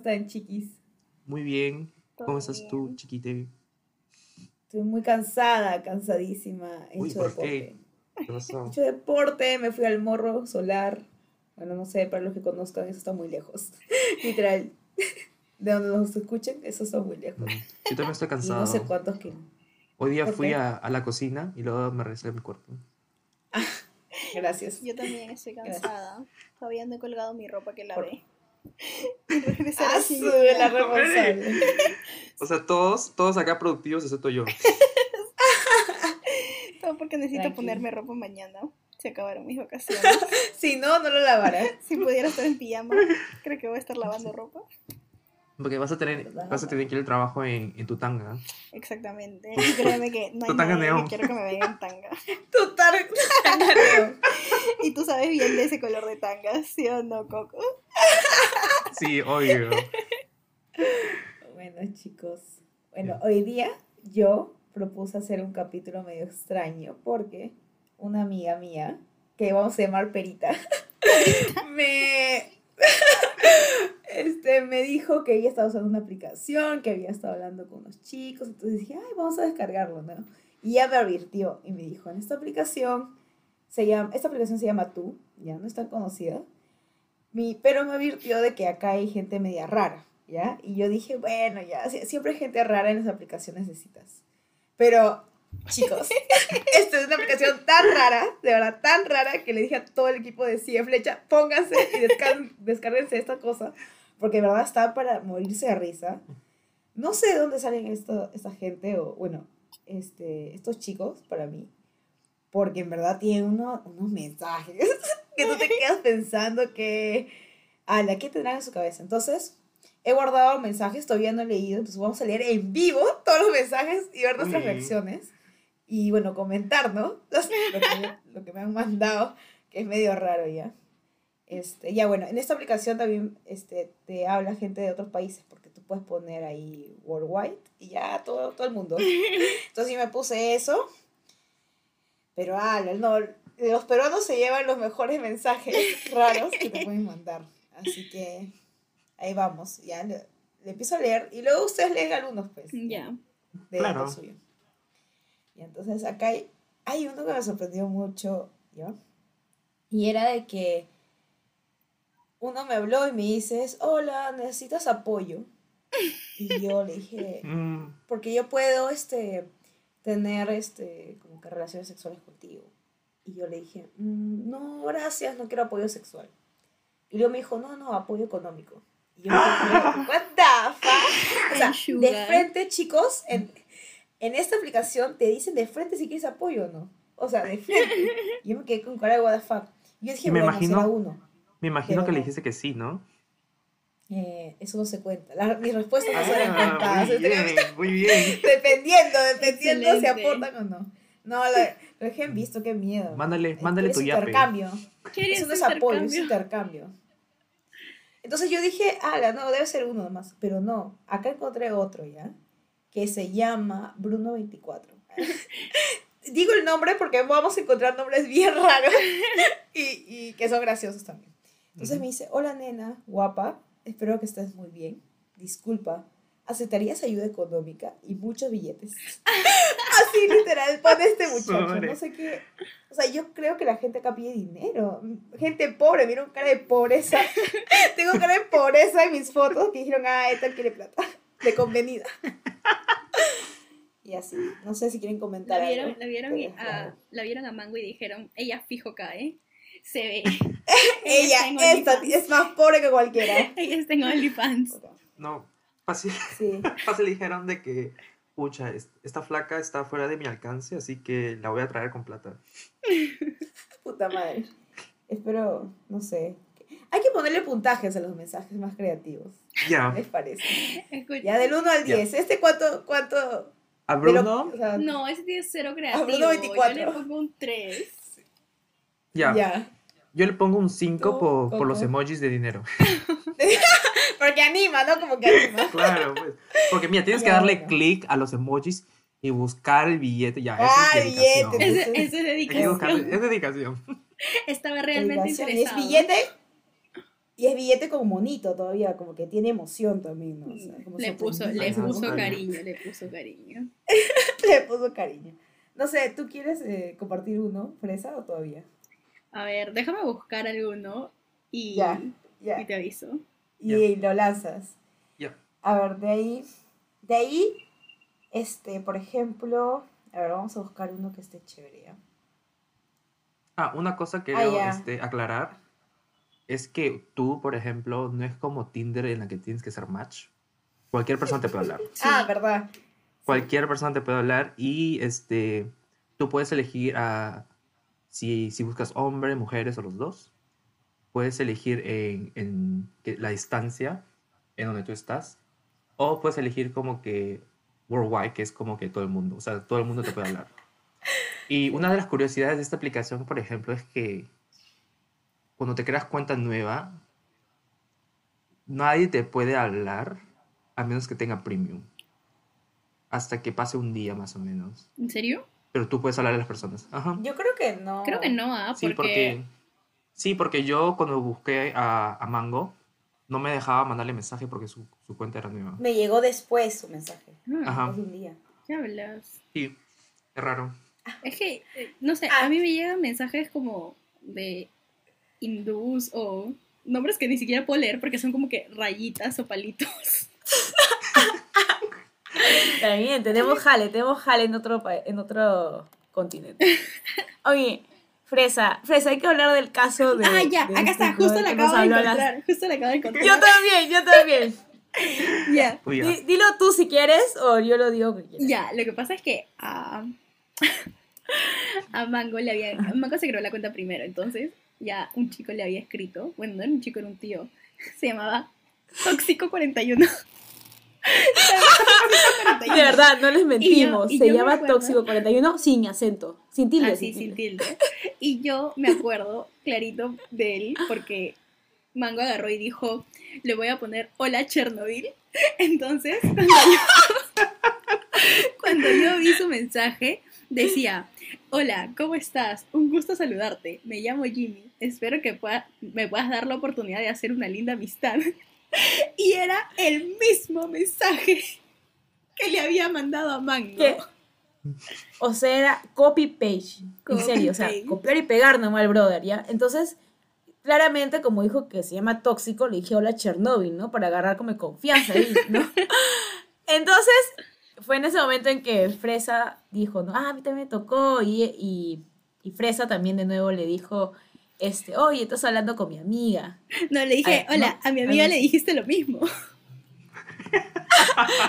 están, chiquis? Muy bien. ¿Cómo estás tú, chiquite? Estoy muy cansada, cansadísima. He Uy, hecho ¿por deporte. qué? ¿Qué He pasó? hecho deporte, me fui al morro solar. Bueno, no sé, para los que conozcan, eso está muy lejos. Literal. De donde nos escuchen, eso está muy lejos. Yo también estoy Y cansado. no sé cuántos kilómetros. Hoy día ¿Por fui a, a la cocina y luego me regresé a mi cuarto. Gracias. Yo también estoy Gracias. cansada. Todavía no he colgado mi ropa que Por- lavé. Y regresar Ah, así. la responsable. O sea, todos, todos acá productivos excepto yo. Todo porque necesito ponerme ropa mañana. Se acabaron mis vacaciones. Si no, no lo lavará. si pudiera estar en pijama, creo que voy a estar lavando ropa. Porque vas a tener, vas a tener que ir al trabajo en, en tu tanga. Exactamente. Y créeme que no hay Tu tanga nadie neón. que quiero que me vea en tanga. Tú tan tan- Y tú sabes bien de ese color de tanga, ¿sí o no, Coco? Sí, obvio. Bueno, chicos. Bueno, hoy día yo propuse hacer un capítulo medio extraño porque una amiga mía, que vamos a llamar Perita, me, este, me dijo que ella estaba usando una aplicación, que había estado hablando con unos chicos, entonces dije, ay, vamos a descargarlo, ¿no? Y ella me advirtió y me dijo, en esta aplicación, se llama, esta aplicación se llama Tú, ya no es tan conocida, mi, pero me advirtió de que acá hay gente media rara, ¿ya? Y yo dije, bueno, ya, sie- siempre hay gente rara en las aplicaciones de citas. Pero, chicos, esta es una aplicación tan rara, de verdad, tan rara, que le dije a todo el equipo de Cie Flecha, pónganse y descar- descárguense esta cosa, porque de verdad está para morirse de risa. No sé de dónde salen esto, esta gente, o bueno, este, estos chicos, para mí, porque en verdad tienen uno- unos mensajes que tú te quedas pensando que, a la que tendrán en su cabeza. Entonces, he guardado mensajes, todavía no he leído, entonces vamos a leer en vivo todos los mensajes y ver nuestras reacciones. Y bueno, comentar, ¿no? Los- lo, que, lo que me han mandado, que es medio raro ya. Este, ya bueno, en esta aplicación también este, te habla gente de otros países, porque tú puedes poner ahí worldwide y ya todo, todo el mundo. Entonces yo me puse eso. Pero, ah, no, los peruanos se llevan los mejores mensajes raros que te pueden mandar. Así que ahí vamos, ya le, le empiezo a leer y luego ustedes leen algunos, pues. Ya. De Claro. lo suyo. Y entonces acá hay, hay uno que me sorprendió mucho, ¿ya? Y era de que uno me habló y me dices, hola, ¿necesitas apoyo? Y yo le dije, Mm, porque yo puedo este tener este como que relaciones sexuales contigo y yo le dije "Mm, no gracias no quiero apoyo sexual y luego me dijo no no apoyo económico y yo me quedé, what the fuck o sea de frente chicos en, en esta aplicación te dicen de frente si quieres apoyo o no o sea de frente. Y yo me quedé con cara de what the fuck. Y yo dije me bueno imagino- será uno me imagino Pero que le dijiste que sí, ¿no? Eh, eso no se cuenta. La- mis respuestas no se Ah, cuenta muy bien, muy bien. Dependiendo, dependiendo si Excelente. aportan o no. No, lo, lo dejé en visto, qué miedo. Mándale, mándale es tu yape. intercambio. ¿Qué Eso no es apoyo, es intercambio. Entonces yo dije, ala, no, debe ser uno nomás. Pero no, acá encontré otro ya, que se llama Bruno24. Digo el nombre porque vamos a encontrar nombres bien raros y, y que son graciosos también. Entonces Ujú. me dice, hola nena, guapa, espero que estés muy bien. Disculpa, ¿aceptarías ayuda económica y muchos billetes? Así literal, pone este muchacho. Sobre. No sé qué. O sea, yo creo que la gente acá pide dinero. Gente pobre, mira un cara de pobreza. Tengo cara de pobreza en mis fotos que dijeron, ah, esta quiere plata. De convenida. Y así. No sé si quieren comentar La vieron, algo, la, vieron a, raro. la vieron a Mango y dijeron, ella fijo cae. Se ve. Ella, esta, es más pobre que cualquiera. Ella está en OnlyFans. No, fácil, Sí. fácil dijeron de que, pucha, esta flaca está fuera de mi alcance, así que la voy a traer con plata. Puta madre. Espero, no sé. Hay que ponerle puntajes a los mensajes más creativos. Ya. ¿Les parece? Escucha. Ya del 1 al Ya. 10. ¿Este cuánto? cuánto A de lo- Bruno, o sea, No, ese tiene cero creativo. Bruno 24. Yo le pongo un 3. ya. ya. Yo le pongo un 5 Tú, por, por los emojis de dinero. Porque anima, ¿no? Como que anima. Claro, pues. Porque mira, tienes que darle clic a los emojis y buscar el billete. Ya, Ah, eso es dedicación. billete. Es buscarle- dedicación. es dedicación. Estaba realmente Dedicación. ¿Y es interesado. billete? Y es billete con monito todavía, como que tiene emoción también, ¿no? O sea, como Le puso, le puso cariño. cariño, le puso cariño. Le puso cariño. No sé, ¿tú quieres eh, compartir uno, Fresa, o todavía? A ver, déjame buscar alguno y, Ya, ya. y te aviso. Y lo lanzas. Ya. A ver, de ahí, de ahí, este, por ejemplo, a ver, vamos a buscar uno que esté chévere. Ah, una cosa Ah, quiero este, aclarar es que tú, por ejemplo, no es como Tinder en la que tienes que hacer match. Cualquier persona te puede hablar. Sí. Ah, verdad. Cualquier persona te puede hablar y este, tú puedes elegir a si, buscas hombre, mujeres o los dos. Puedes elegir en, la distancia en donde tú estás. O puedes elegir como que worldwide, que es como que todo el mundo. O sea, todo el mundo te puede hablar. Y una de las curiosidades de esta aplicación, por ejemplo, es que cuando te creas cuenta nueva, nadie te puede hablar a menos que tenga premium. Hasta que pase un día más o menos. ¿En serio? Pero tú puedes hablar a las personas. Ajá. Yo creo que no. Creo que no, ¿ah? Sí, porque... porque, sí, porque yo cuando busqué a, a Mango, no me dejaba mandarle mensaje porque su, su cuenta era nueva. Me llegó después su mensaje. Ah, Ajá. Un día. ¿Qué hablas? Sí, es raro. Es que, eh, no sé, Ah. a mí me llegan mensajes como de hindús o nombres que ni siquiera puedo leer porque son como que rayitas o palitos. También, tenemos jale, tenemos jale en otro, en otro continente. Oye, Fresa, Fresa, hay que hablar del caso de... ah, ya, de acá este está, justo la acabo de las- encontrar. Justo la acabo de encontrar. Yo también, yo también. Ya. Di- dilo tú si quieres o yo lo digo. Ya, lo que pasa es que a, a Mango le había. a Mango se creó la cuenta primero, entonces ya un chico le había escrito. Bueno, no era un chico, era un tío. Se llamaba Tóxico41. De verdad, no les mentimos. y Se yo me llama acuerdo- Tóxico 41 sin acento. Sin tilde. Así, sin sin tilde. tilde. Y yo me acuerdo clarito de él porque Mango agarró y dijo: Le voy a poner Hola Chernobyl. Entonces, cuando yo, cuando yo vi su mensaje, decía: Hola, ¿cómo estás? Un gusto saludarte. Me llamo Jimmy. Espero que pueda- me puedas dar la oportunidad de hacer una linda amistad. Y era el mismo mensaje que le había mandado a Mango. ¿Qué? O sea, era copy page. En serio, o sea, paste. copiar y pegar nomás al brother, ¿ya? Entonces, claramente, como dijo que se llama tóxico, le dije hola Chernobyl, ¿no? Para agarrar como confianza ahí, ¿no? Entonces, fue en ese momento en que Fresa dijo, no, ah, a mí también me tocó, y, y, y Fresa también de nuevo le dijo, este, oye, estás hablando con mi amiga. No, le dije, hola, no, a mi amiga le dijiste lo mismo.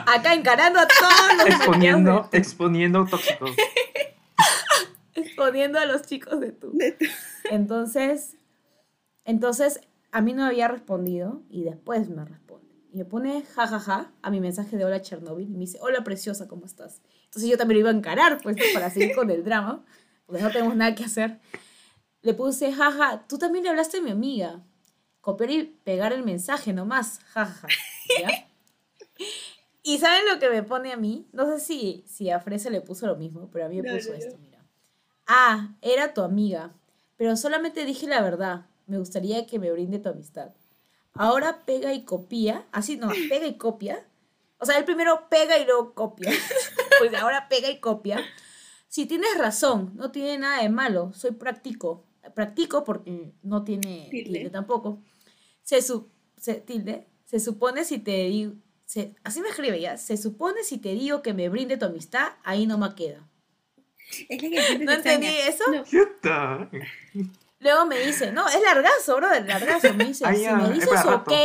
Acá encarando a todos los Exponiendo, exponiendo tóxicos. exponiendo a los chicos de tu- Entonces, entonces a mí no había respondido y después me responde. Y me pone jajaja a mi mensaje de hola Chernobyl y me dice, hola preciosa, ¿cómo estás? Entonces yo también lo iba a encarar, pues, para seguir con el drama, porque no tenemos nada que hacer. Le puse, jaja, tú también le hablaste a mi amiga. Copiar y pegar el mensaje nomás, jajaja. ¿Ya? Y ¿saben lo que me pone a mí? No sé si, si a Fresa le puso lo mismo, pero a mí me No, puso no, no. esto, mira. Ah, era tu amiga, pero solamente dije la verdad. Me gustaría que me brinde tu amistad. Ahora pega y copia. Así no, pega y copia. O sea, el primero pega y luego copia. Pues ahora pega y copia. Si tienes razón, no tiene nada de malo. Soy práctico. Practico porque no tiene Tilde. tilde, tampoco. Se, su- se, tilde, se supone si te digo. se- así me escribe ya. Se supone si te digo que me brinde tu amistad, ahí no me queda. Es la que siempre ¿No extraña. entendí eso? No. Luego me dice, no, es largazo, bro, es largazo. Me dice, Ah, si ya, me es dices ok, rato.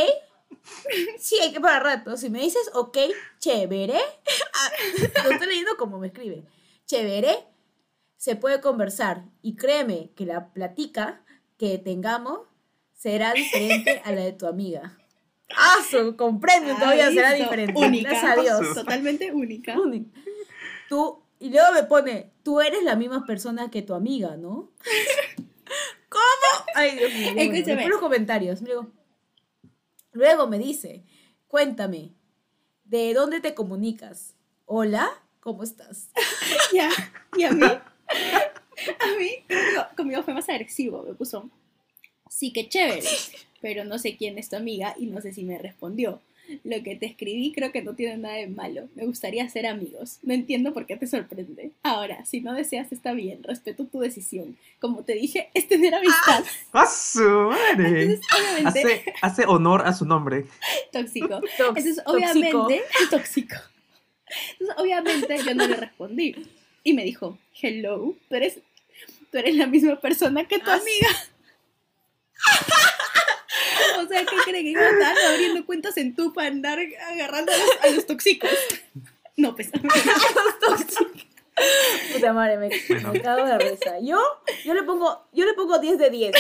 sí, hay que para rato. Si me dices ok, chévere, ah, lo estoy leyendo como me escribe. Chévere, se puede conversar. Y créeme que la plática que tengamos será diferente a la de tu amiga. Ah, con premium todavía ah, será diferente. Única. Gracias a Dios. Totalmente única. Uni- Tú, y luego me pone, tú eres la misma persona que tu amiga, ¿no? ¿Cómo? Ay, Dios mío. bueno, Escúchame. después los comentarios. Luego, luego me dice, cuéntame, ¿de dónde te comunicas? Hola, ¿cómo estás? Ya. Y a mí, a mí, conmigo, conmigo fue más agresivo. Me puso, sí, que chévere. pero no sé quién es tu amiga y no sé si me respondió. Lo que te escribí creo que no tiene nada de malo. Me gustaría ser amigos. No entiendo por qué te sorprende. Ahora, si no deseas, está bien. Respeto tu decisión. Como te dije, es tener amistad. ¡A su madre! Entonces, obviamente, Hace, hace honor a su nombre. tóxico. Entonces, tóxico. obviamente, tóxico. Entonces, obviamente, yo no le respondí. Y me dijo, hello, tú eres, tú eres la misma persona que tu Ah, amiga. o sea, ¿qué cree que iba a estar abriendo cuentas en tu para andar agarrando a los, a los tóxicos? No, pues. Puta madre, me, Bueno. me cago de risa. Yo, yo le pongo, yo le pongo 10 de 10.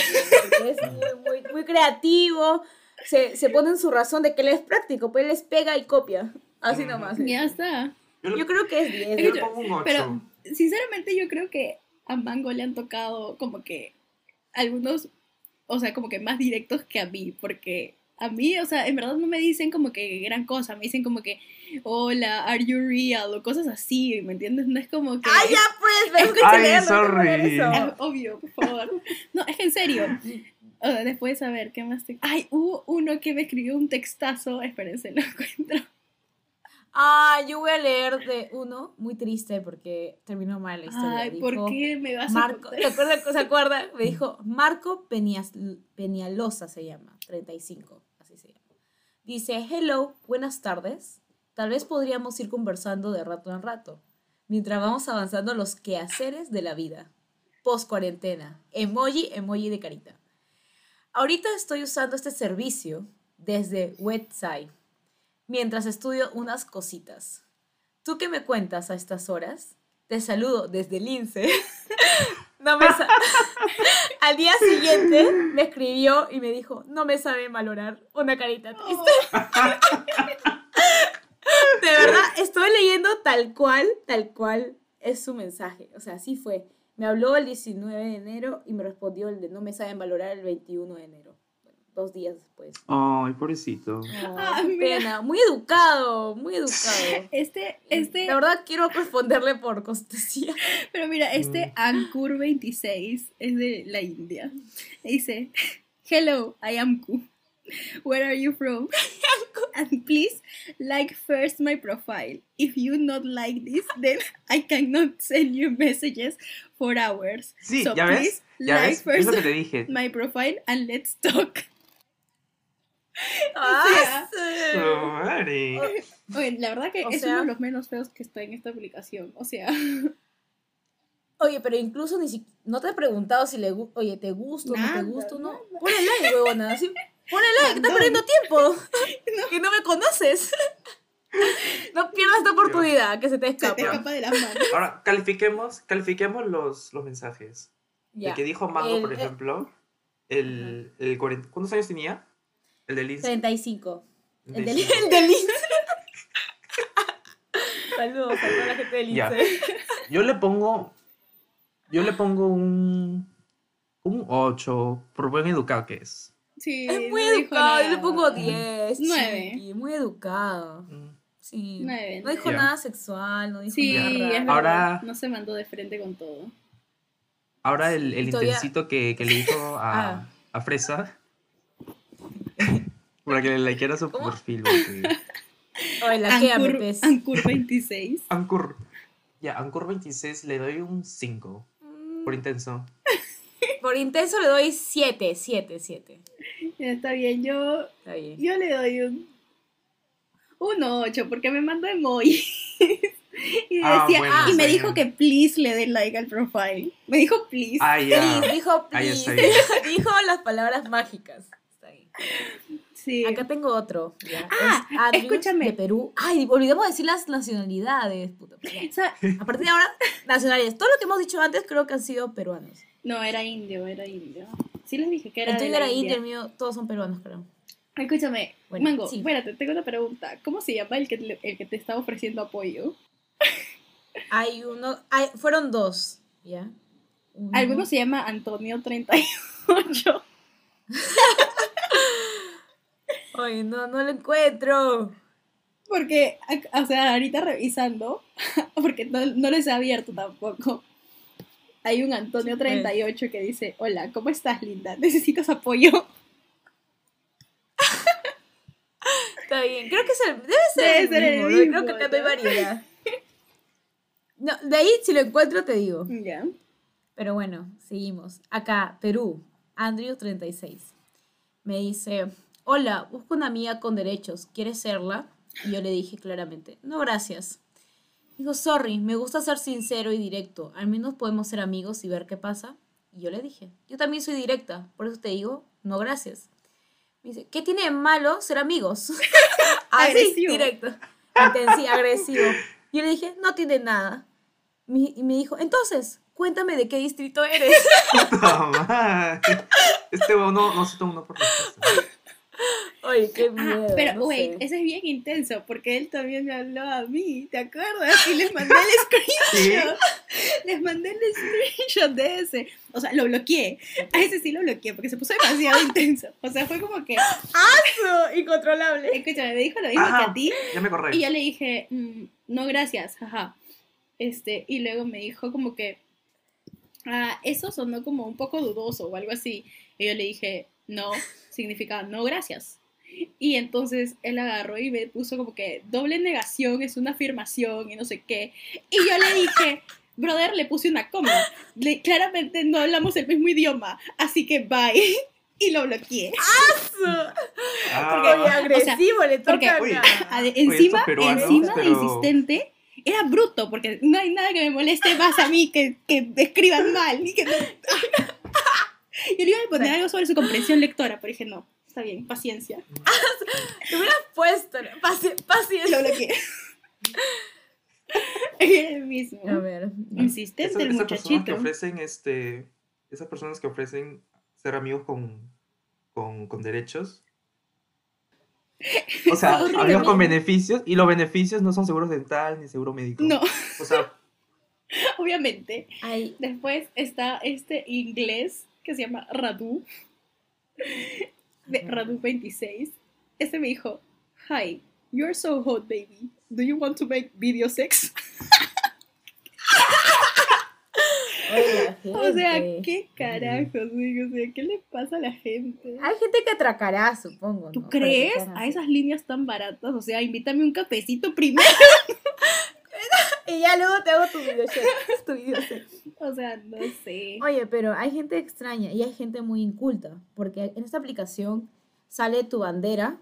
porque es muy, muy, muy creativo. Se, se pone en su razón de que él es práctico, pues él les pega y copia. Así nomás. ya está. Yo le, Yo creo que es 10. yo le pongo un 8. Pero, sinceramente, yo creo que a Mango le han tocado como que algunos, o sea, como que más directos que a mí, porque a mí, o sea, en verdad no me dicen como que gran cosa, me dicen como que, hola, are you real? o cosas así, ¿me entiendes? No es como que... ¡Ay, ya pues! Que Ay, leerlo, sorry. eso. Es obvio, por favor. No, es que en serio. O sea, después a ver, ¿qué más te... Ay, hubo uno que me escribió un textazo, espérense, lo encuentro. Ah, yo voy a leer de uno muy triste porque terminó mal la historia. Ay, Dijo, ¿por qué me vas Marco, a... ¿te acuerdas, ¿se acuerda? Me dijo, Marco Penias- Peñalosa se llama, 35, así se llama. Dice, hello, buenas tardes. Tal vez podríamos ir conversando de rato en rato, mientras vamos avanzando los quehaceres de la vida. Post cuarentena. Emoji, emoji de carita. Ahorita estoy usando este servicio desde Website, mientras estudio unas cositas. ¿Tú qué me cuentas a estas horas? Te saludo desde Lince. No me Al día siguiente me escribió y me dijo, no me sabe valorar una carita triste. De verdad, estoy leyendo tal cual, tal cual es su mensaje. O sea, así fue. Me habló el 19 de enero y me respondió el de no me saben valorar el 21 de enero. Dos días después. Ay, pobrecito. Mira. pena. Muy educado, muy educado. Este, este... La verdad quiero responderle por cortesía. Pero mira, este Mm. Ankur 26 es de la India. Dice, Hello, I am Ku. Where are you from? And please like first my profile. If you not like this, then I cannot send you messages for hours. Sí, so ¿ya please ves? ¿Ya like ves? Es first lo que te dije. my profile and let's talk. Ah, Su sí. madre. Oye, la verdad que O es sea- uno de los menos feos que está en esta aplicación. O sea, Oye, pero incluso ni si no te he preguntado si le oye, ¿te gusta o no te gusta o no? nada. Ponle like, huevona. Así, ponle like, que estás No. perdiendo tiempo. Que no me conoces. No pierdas esta oportunidad que se te se escapa. te escapa de las manos. Ahora, califiquemos, califiquemos los, los mensajes. Ya. El que dijo Mango, El- por ejemplo, el, el 40 ¿cuántos años tenía? El del Lince. 35. El del, 35. el del Lince. Saludos a toda la gente del Ya. Lince. Yo le pongo. Yo le pongo un. Un 8, por buen educado que es. Sí, Es muy no educado, yo le pongo 10. Nueve. chiqui, muy educado. Mm. Sí. Nueve, no dijo nueve. nada sexual, no dijo Sí, nada es raro. verdad. Ahora- No se mandó de frente con todo. Ahora el, el todavía- intensito que, que le dijo a, Ah. a Fresa. Para que le likera su ¿Cómo? perfil. porque- Oye, la que Ankur, pez. Ankur 26. Ancur. Ya, Ancur 26 le doy un 5. Por intenso. Mm, Por intenso le doy 7, 7, 7. Ya está bien, yo, Está bien. yo le doy un, un 8 porque me mandó emoji. y, Ah, decía, bueno, y me dijo bien. que please le dé like al profile. Me dijo please. Ah, ya. Please, dijo Ahí please. está bien. dijo las palabras mágicas. Está bien. Sí. Acá tengo otro. ya. Ah, Es escúchame. De Perú. Ay, olvidamos decir las nacionalidades. Puta, A partir de ahora, nacionalidades. Todo lo que hemos dicho antes creo que han sido peruanos. no, era indio, era indio. Sí les dije que era el de la era indio, el mío, todos son peruanos, creo. Escúchame, Bueno, Mango, sí. espérate, tengo una pregunta. ¿Cómo se llama el que, le- el que te estaba ofreciendo apoyo? Hay uno, hay, fueron dos, ¿ya? Uno- Alguno se llama Antonio 38. Ay, no, no lo encuentro. Porque, o sea, ahorita revisando, porque no, no les he abierto tampoco, hay un Antonio Sí, pues. 38 que dice, hola, ¿cómo estás, linda? ¿Necesitas apoyo? Está bien, creo que es el, debe ser Debe el ser el mismo, creo que no hay ¿no? variedad. No, de ahí si lo encuentro te digo. Ya. Pero bueno, seguimos. Acá, Perú, Andrew36. Me dice, hola, busco una amiga con derechos, ¿quieres serla? Y yo le dije claramente, no, gracias. Dijo, sorry, me gusta ser sincero y directo, al menos podemos ser amigos y ver qué pasa. Y yo le dije, yo también soy directa, por eso te digo, no, gracias. Me dice, ¿qué tiene de malo ser amigos? Así, Agresivo. directo. Intensi- agresivo. Yo le dije, no tiene nada. Mi- Y me dijo, entonces, cuéntame de qué distrito eres. Este no, no se toma uno por respuesta. Oye, qué Ah, miedo. pero, no wait, sé. ese es bien intenso, porque él también me habló a mí, ¿te acuerdas? Y les mandé el screenshot. Les mandé el screenshot de ese. O sea, lo bloqueé. A ese sí lo bloqueé, porque se puso demasiado intenso. O sea, fue como que, Incontrolable. escúchame, me dijo lo mismo que a ti. Ya me acordé. Y yo le dije, "Mm, no, gracias, jaja. Este, y luego me dijo como que, ah, eso sonó como un poco dudoso o algo así. Y yo le dije, no, significa no, gracias. Y entonces él agarró y me puso como que doble negación es una afirmación y no sé qué. Y yo le dije, brother, le puse una coma. Le- claramente no hablamos el mismo idioma, así que bye. Y lo bloqueé. Porque Ah, bien agresivo le porque- toca Uy. acá. Ade- estos encima, peruanos, encima de pero- insistente, era bruto, porque no hay nada que me moleste más a mí que, que escriban mal. Y que no- Yo le iba a poner algo sobre su comprensión lectora, pero dije, no, está bien, paciencia. Te hubieras puesto. ¿no? Paci- Lo Paciencia. bloqueé. El mismo. A ver. Insistente el personas que muchachito. ofrecen este esas personas que ofrecen ser amigos con, con, con derechos o sea amigos con beneficios y los beneficios no son seguros dental ni seguro médico No, o sea obviamente. Ay, Después está este inglés que se llama Radu. De Radu 26. Este me dijo, Hi, you're so hot, baby. Do you want to make video sex? O sea. ¿qué carajos? O sea, ¿qué le pasa a la gente? Hay gente que atracará, supongo. ¿Tú crees a esas líneas tan baratas? O sea, invítame un cafecito primero. Y ya luego te hago tu video tu video. O sea, no sé. Oye, pero hay gente extraña y hay gente muy inculta, porque en esta aplicación sale tu bandera,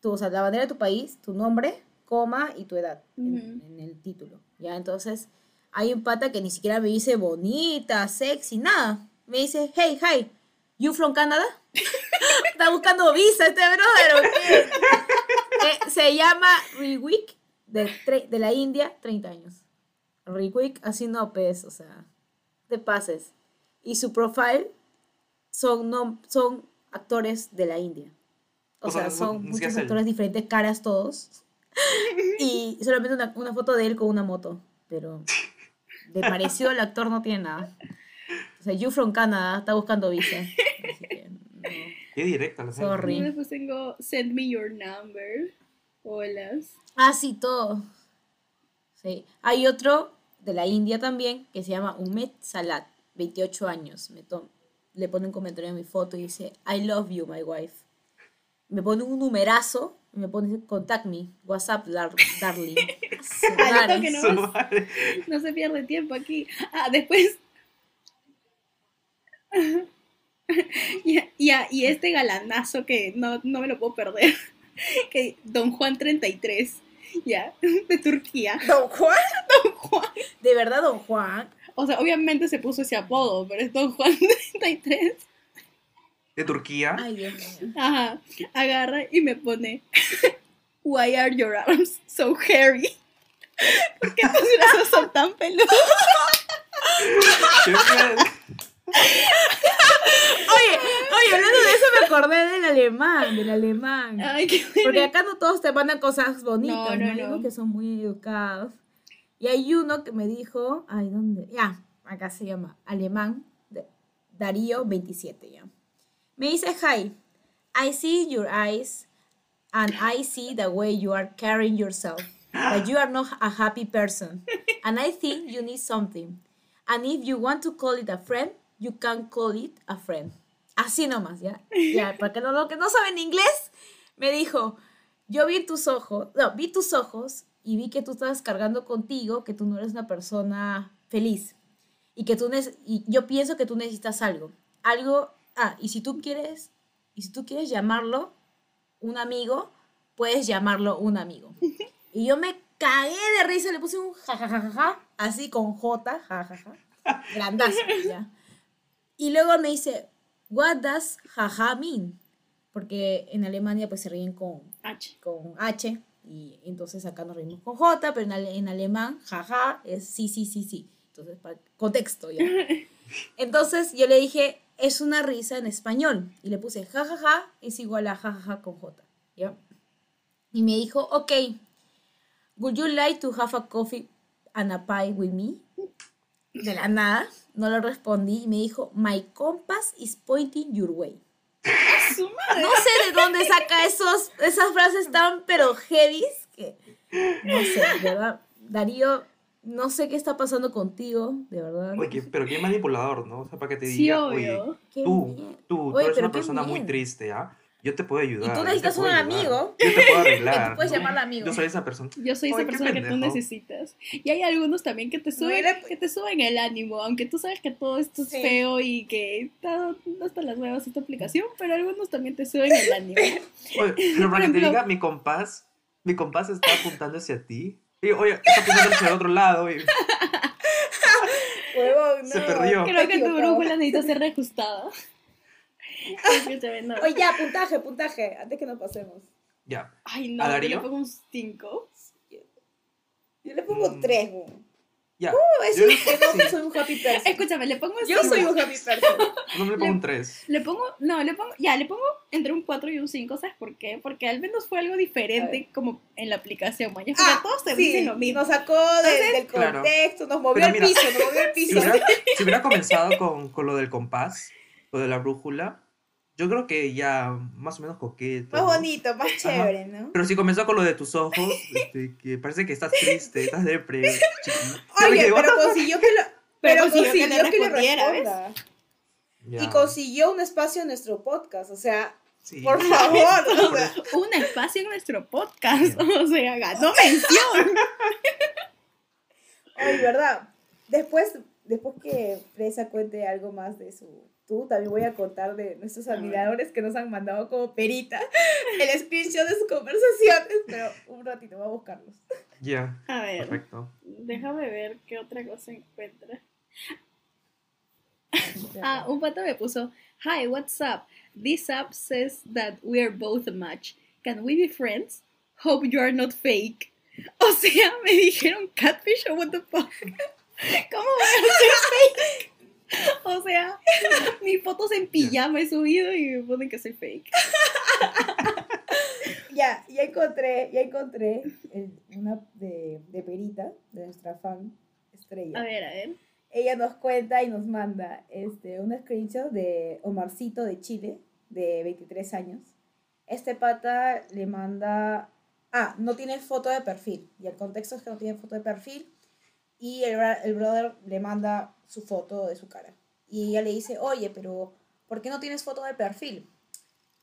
tu, o sea, la bandera de tu país, tu nombre, coma y tu edad en, el título. Ya, entonces hay un pata que ni siquiera me dice bonita, sexy, nada. Me dice, hey, hi, you from Canada? Está buscando visa este brother, ¿o qué? Eh, se llama Riwick, de, tre- de la India, 30 años. Así no, pues, o sea, de pases. Y su profile son, no, son actores de la India. O, O sea, sea, son muchos actores, diferentes caras todos. y solamente una, una foto de él con una moto. Pero de parecido al actor no tiene nada. O sea, You from Canada está buscando visa. Así que, no. qué directa la gente. Sorry. Y después tengo Send me your number. Holas. Ah, sí, todo. Sí. Hay otro de la India también que se llama Umet Salat, 28 años. Me le pone un comentario en mi foto y dice, I love you, my wife. Me pone un numerazo y me pone, contact me, WhatsApp, dar- darling. Toque no se pierde tiempo aquí. Ah, después. y, y, y este galanazo que no, no me lo puedo perder. Que Don Juan 33. Ya, de Turquía. ¿Don Juan? Don Juan. De verdad, don Juan. O sea, obviamente se puso ese apodo, pero es Don Juan 33. de Turquía Ay, Dios mío. Ajá. Agarra y me pone. Why are your arms so hairy? ¿Por qué tus brazos son tan peludos? Oye, oye, hablando de eso me acordé del alemán, del alemán. Ay, qué Porque bueno. acá no todos te mandan cosas bonitas, No, ¿no? que son muy educados. Y hay uno que me dijo, ay, ¿dónde? Ya, acá se llama alemán, Darío 27, ya. Me dice, hi, I see your eyes and I see the way you are carrying yourself, that you are not a happy person. And I think you need something. And if you want to call it a friend, you can call it a friend. Así nomás, ¿ya? Ya, para que no, lo que no saben inglés, me dijo, yo vi tus ojos, no, vi tus ojos y vi que tú estabas cargando contigo, que tú no eres una persona feliz y que tú y yo pienso que tú necesitas algo, algo, ah, y si tú quieres, y si tú quieres llamarlo un amigo, puedes llamarlo un amigo. Y yo me cagué de risa, le puse un jajajaja, así con J, jajaja, grandazo, ya. Y luego me dice, what does jaja mean? Porque en Alemania pues se ríen con, H. con H y entonces acá nos reímos con J, pero en, ale- en alemán jaja es sí, sí, sí, sí. Entonces, para contexto ya. Entonces yo le dije, es una risa en español. Y le puse jajaja es igual a jajaja con J. ¿ya? Y me dijo, ok, would you like to have a coffee and a pie with me? De la nada, no le respondí y me dijo, my compass is pointing your way. No sé de dónde saca esos, esas frases tan pero heavy que no sé, de verdad. Darío, no sé qué está pasando contigo, de verdad. Oye, pero qué manipulador, ¿no? O sea, para que te Sí, diga, oye, obvio. Qué tú, tú, tú Oye, eres una qué persona muy triste, ¿ah? Yo te puedo ayudar. Y tú necesitas un amigo. Yo te puedo Que arreglar. tú puedes ¿no? llamarla amigo. Yo soy esa persona. Yo soy esa persona que tú necesitas. Y hay algunos también que te suben, que te suben el ánimo, aunque tú sabes que todo esto es Sí. feo y que está, no están las nuevas esta aplicación, pero algunos también te suben el ánimo. Oye, pero para que te diga, mi compás, mi compás está apuntando hacia ti. Y, oye, está apuntando hacia el otro lado. y- Se no, perdió. Creo que tu brújula necesita ser reajustada. No. Oye, ya, puntaje, puntaje, antes que nos pasemos. Ya. Ay, no, ¿A yo le pongo un 5. Yo le pongo Mm. tres, huevón. Ya. No, es Yo- que no sí. soy un happy person. Escúchame, le pongo un Yo cinco. soy un happy person. No le pongo un 3. Le pongo, no, le pongo, ya, le pongo entre un 4 y un 5, ¿sabes por qué? Porque al menos fue algo diferente como en la aplicación, maña. Porque Ah, todos te sí, lo mismo. Nos sacó de- Entonces- del Claro. contexto, nos movió Pero el mira, piso, nos movió el Si piso. hubiera, si hubiera comenzado con, con lo del compás, lo de la brújula, yo creo que ya más o menos coqueto. Más ¿no? bonito, más chévere, ¿no? Pero si comenzó con lo de tus ojos, este, que parece que estás triste, estás me Oye, pero consiguió que lo, pero consiguió que consiguió que le respondiera, ¿ves? responda. Y consiguió un espacio en nuestro podcast, o sea, sí. por favor, o sea, Un espacio en nuestro podcast. O sea, ganó mención. Oye, ¿verdad? Después, después que Fresa cuente algo más de su tú, también voy a contar de nuestros admiradores que nos han mandado como perita el screenshot de sus conversaciones, pero un ratito, voy a buscarlos. Ya, A ver, perfecto. déjame ver qué otra cosa encuentra. Ah, un pato me puso, Hi, what's up? This app says that we are both a match. Can we be friends? Hope you are not fake. O sea, me dijeron catfish o what the fuck. ¿Cómo voy a ser fake? O sea, mis fotos en pijama he subido y me ponen que soy fake. Ya, ya encontré, ya encontré el- una de, de Perita, de nuestra fan estrella. A ver, a ver. Ella nos cuenta y nos manda este, un screenshot de Omarcito de Chile, de 23 años. Este pata le manda... Ah, no tiene foto de perfil. Y el contexto es que no tiene foto de perfil. Y el, el brother le manda su foto de su cara. Y ella le dice, oye, pero ¿por qué no tienes foto de perfil?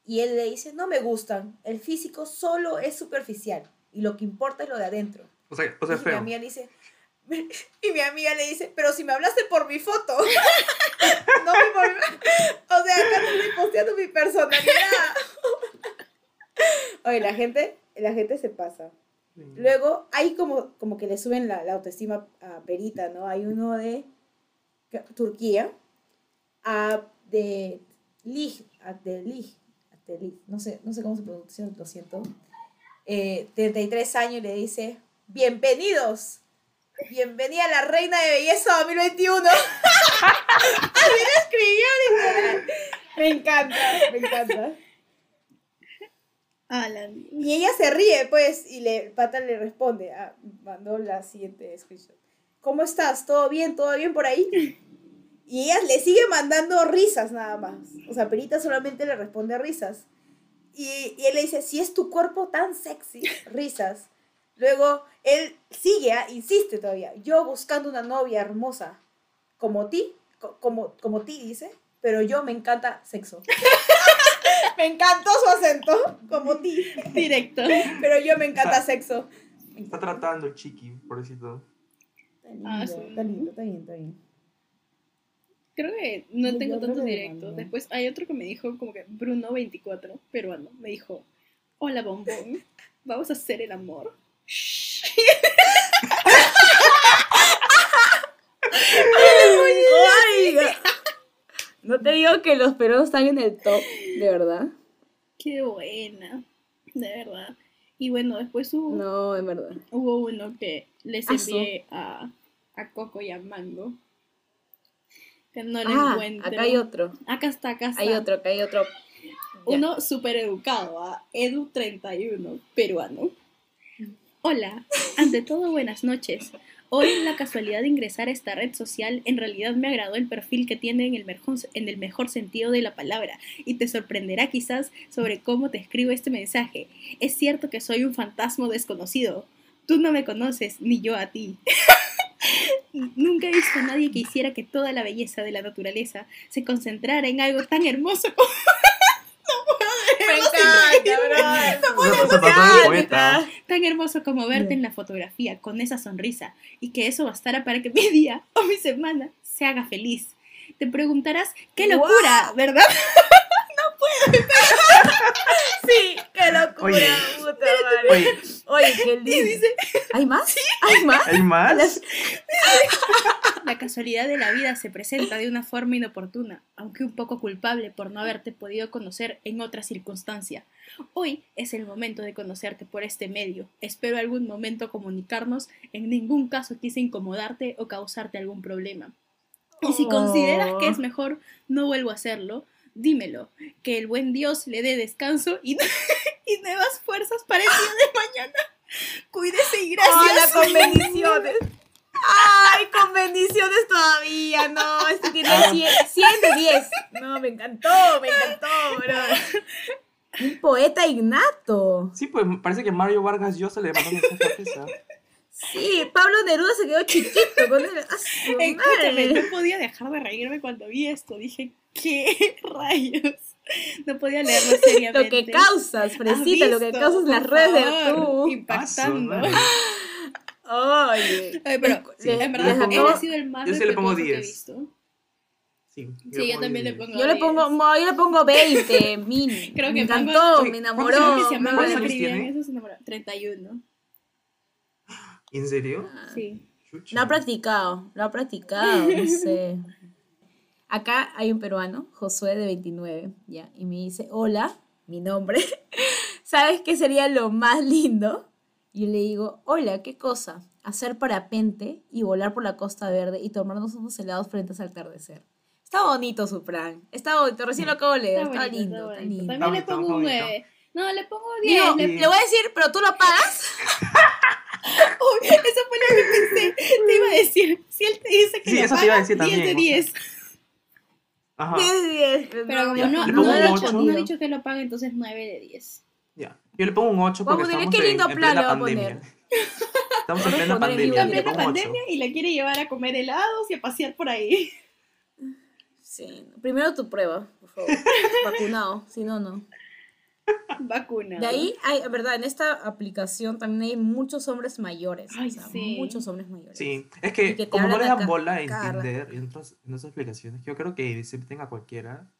Y él le dice, no me gustan. El físico solo es superficial. Y lo que importa es lo de adentro. O sea, o sea, Y mi feo. amiga le dice, y mi amiga le dice, pero si me hablaste por mi foto. no me por mi- O sea, acá te estoy posteando mi personalidad. Oye, la gente, la gente se pasa. Luego hay como, como que le suben la, la autoestima a Perita, ¿no? Hay uno de Turquía, a de Lig, a de Lig, no sé, no sé cómo se pronuncia, lo siento. Eh, 33 años y le dice, bienvenidos, bienvenida a la reina de belleza 2021. Así lo escribió. Me encanta, me encanta. Alan. Y ella se ríe, pues, y le, pata le responde, ah, mandó la siguiente screenshot. ¿Cómo estás? ¿Todo bien? ¿Todo bien por ahí? Y ella le sigue mandando risas nada más. O sea, Perita solamente le responde risas. Y, y él le dice, si es tu cuerpo tan sexy, risas. Luego, él sigue, ah, insiste todavía. Yo buscando una novia hermosa, como ti, co- como, como ti, dice, pero yo me encanta sexo. Me encantó su acento, como ti. Directo. Pero yo me encanta Ah. sexo. Está tratando chiqui, pobrecito. Está lindo, Ah, sí. está lindo, está bien, está bien. Creo que no Yo tengo tantos directos. Después hay otro que me dijo como que Bruno24, peruano, me dijo, hola bombón, vamos a hacer el amor. No te digo que los peruanos están en el top, de verdad. Qué buena, de verdad. Y bueno, después hubo, No, en verdad. hubo uno que les Ah, envié a, a Coco y a Mango. Que no lo Ah, encuentro. acá hay otro. Acá está, acá está. Hay otro, acá hay otro. Uno súper educado, a Edu31, peruano. Hola, ante todo buenas noches. Hoy la casualidad de ingresar a esta red social en realidad me agradó el perfil que tiene en el, mejor, en el mejor sentido de la palabra y te sorprenderá quizás sobre cómo te escribo este mensaje. Es cierto que soy un fantasma desconocido. Tú no me conoces, ni yo a ti. Nunca he visto a nadie que hiciera que toda la belleza de la naturaleza se concentrara en algo tan hermoso como Me encanta, bro. Tan hermoso como verte en la fotografía con esa sonrisa y que eso bastara para que mi día o mi semana se haga feliz. Te preguntarás, qué locura, ¿verdad? Sí, qué locura, Oye. puta madre. Oye, Oye, qué lindo. ¿Hay más? ¿Hay más? ¿hay más? La casualidad de la vida se presenta de una forma inoportuna, aunque un poco culpable por no haberte podido conocer en otra circunstancia. Hoy es el momento de conocerte por este medio. Espero algún momento comunicarnos. En ningún caso quise incomodarte o causarte algún problema. Y si consideras que es mejor, no vuelvo a hacerlo. Dímelo, que el buen Dios le dé descanso y, y nuevas fuerzas para el día de mañana. Cuídese y gracias. Hola, con bendiciones. Ay, con bendiciones todavía. No, este tiene 100, 100 de 10. No, me encantó, me encantó, bro. Un poeta innato. Sí, pues parece que Mario Vargas Llosa le mandó mensaje a Tessa. Sí, Pablo Neruda se quedó chiquito con él. ¡A su Escúchame, no podía dejar de reírme cuando vi esto. Dije, ¿qué rayos? No podía leerlo seriamente. Lo que causas, Fresita, lo que causas en las redes de tú. Impactando. Oye. Ay, pero, Sí, en verdad, pongo- él ha sido el más yo sí le pongo respetuoso que he 10. visto. Sí, Sí, yo también le diez. pongo Yo le 10. pongo, no, yo le pongo 20, mini. Creo me que pongo- encantó, Oye, me ¿cuántos Creo enamoró. que ¿Cuántos le años tiene? eso, se enamoró. 31. ¿En serio? Sí. Chucha. Lo ha practicado, lo ha practicado, no sé. Acá hay un peruano, Josué de 29, ya, y me dice, hola, mi nombre, ¿sabes qué sería lo más lindo? Y yo le digo, hola, ¿qué cosa? Hacer parapente y volar por la Costa Verde y tomarnos unos helados frente al atardecer. Está bonito su plan, está bonito, recién lo acabo de leer, Está está, bonito, lindo, está está bonito. lindo. También le Está pongo un está 9. No, le pongo 10. Digo, le- le voy a decir, pero tú lo pagas. Uy, eso fue lo que pensé. Te iba a decir. Si él te dice que Sí, lo eso te iba a paga, decir 10 de también, o 10. Ajá. 10 de 10. Pero como yo- no, ha dicho, ocho. no ha dicho que lo paga, entonces 9 de 10. Ya. Yo le pongo un 8 porque Vamos, estamos qué en, lindo en plan plena le va a pandemia. Estamos en plena en pandemia. En plena pandemia y la quiere llevar a comer helados y a pasear por ahí. Sí, primero tu prueba, por favor. Vacunado, si no, no. Vacuna. De ahí, hay, verdad, en esta aplicación también hay muchos hombres mayores. Ay, o sea, sí. muchos hombres mayores. Sí, es que, que como no le dan acá, bola en. Tinder y en otras, en otras aplicaciones, yo creo que siempre tenga cualquiera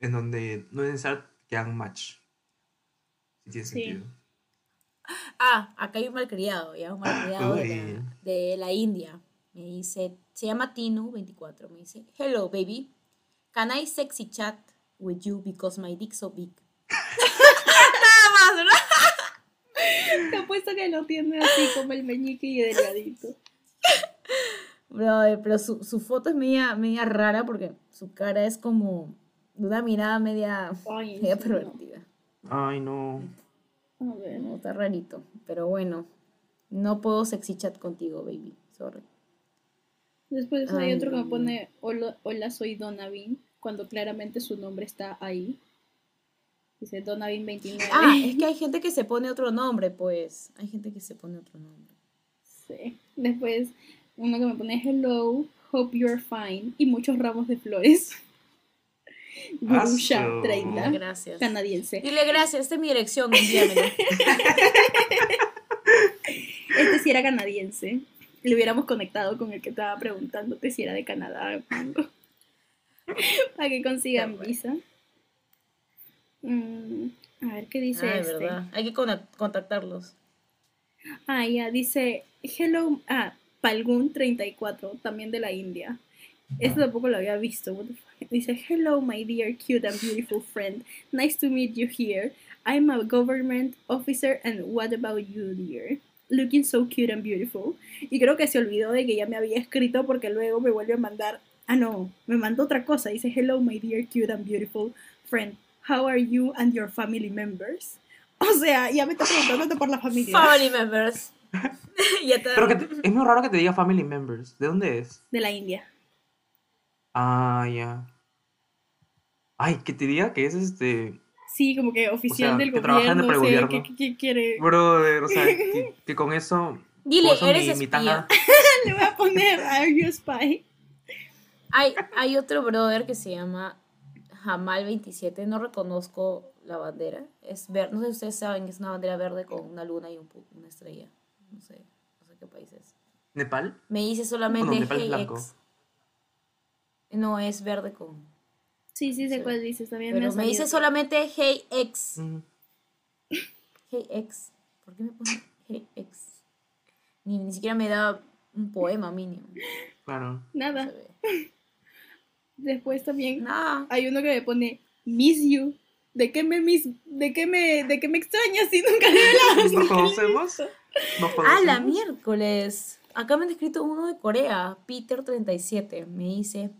en donde no es necesario que hagan match. Si tiene Sí. sentido. Ah, acá hay un malcriado, ya, un malcriado de la, de la India. Me dice, se llama Tinu24. Me dice, hello, baby. Can I sexy chat with you because my dick so big? Nada más, ¿verdad? Te apuesto que lo tiene así como el meñique y delgadito. Brother, pero su, su foto es media, media rara porque su cara es como una mirada media, Ay, media sí, pervertida. Ay, no. no. A ver. No, está rarito. Pero bueno, no puedo sexy chat contigo, baby. Sorry. Después hay Ay, otro que me no. pone hola, hola soy Donavin, cuando claramente su nombre está ahí. Dice Donavin 29. Ah, es que hay gente que se pone otro nombre, pues. Hay gente que se pone otro nombre. Sí. Después uno que me pone hello, hope you're fine y muchos ramos de flores. Gurusha Asu. 30, Gracias. canadiense. Dile gracias, esta es mi dirección, envíamelo. Este sí era canadiense. Le hubiéramos conectado con el que estaba preguntándote si era de Canadá. Para que consigan visa. Mm, a ver qué dice Ah, este. verdad. Hay que contactarlos. Ah, ya, dice Hello, ah, Palgun 34, también de la India. Esto tampoco lo había visto. what the fuck. Dice Hello, my dear, cute and beautiful friend. Nice to meet you here. I'm a government officer, and what about you, dear? Looking so cute and beautiful. Y creo que se olvidó de que ya me había escrito porque luego me vuelve a mandar. Ah, no, me mandó otra cosa. Dice Hello, my dear, cute and beautiful friend. How are you and your family members? O sea, ya me está preguntando por la familia. Family members. ya te- Pero que te- es muy raro que te diga family members. ¿De dónde es? De la India. Ah, ya. Ay, que te diga que es este. Sí, como que oficial sea, del que trabaja en el gobierno, o sea, que quiere. Brother, o sea, que, que con eso. Dile, eres mi, espía. Le voy a poner Are You a Spy? Hay, hay otro brother que se llama Jamal27, no reconozco la bandera. Es ver, no sé si ustedes saben, es una bandera verde con una luna y un una estrella. No sé, no sé qué país es. ¿Nepal? Me dice solamente Bueno, Nepal es Hey blanco. X. No, es verde con. Sí, sí, sé Sí. cuál dices. También Pero me salido. dice solamente Hey X. Mm, Hey X. ¿Por qué me pone Hey X? Ni, ni siquiera me da un poema mínimo. claro. No Nada. Después también Nada. hay uno que me pone Miss You. ¿De qué me miss, de qué me, de qué me extrañas si nunca le he hablado? ¿Nos conocemos? ¿Nos Ah, la miércoles. Acá me han escrito uno de Corea, Peter37. Me dice,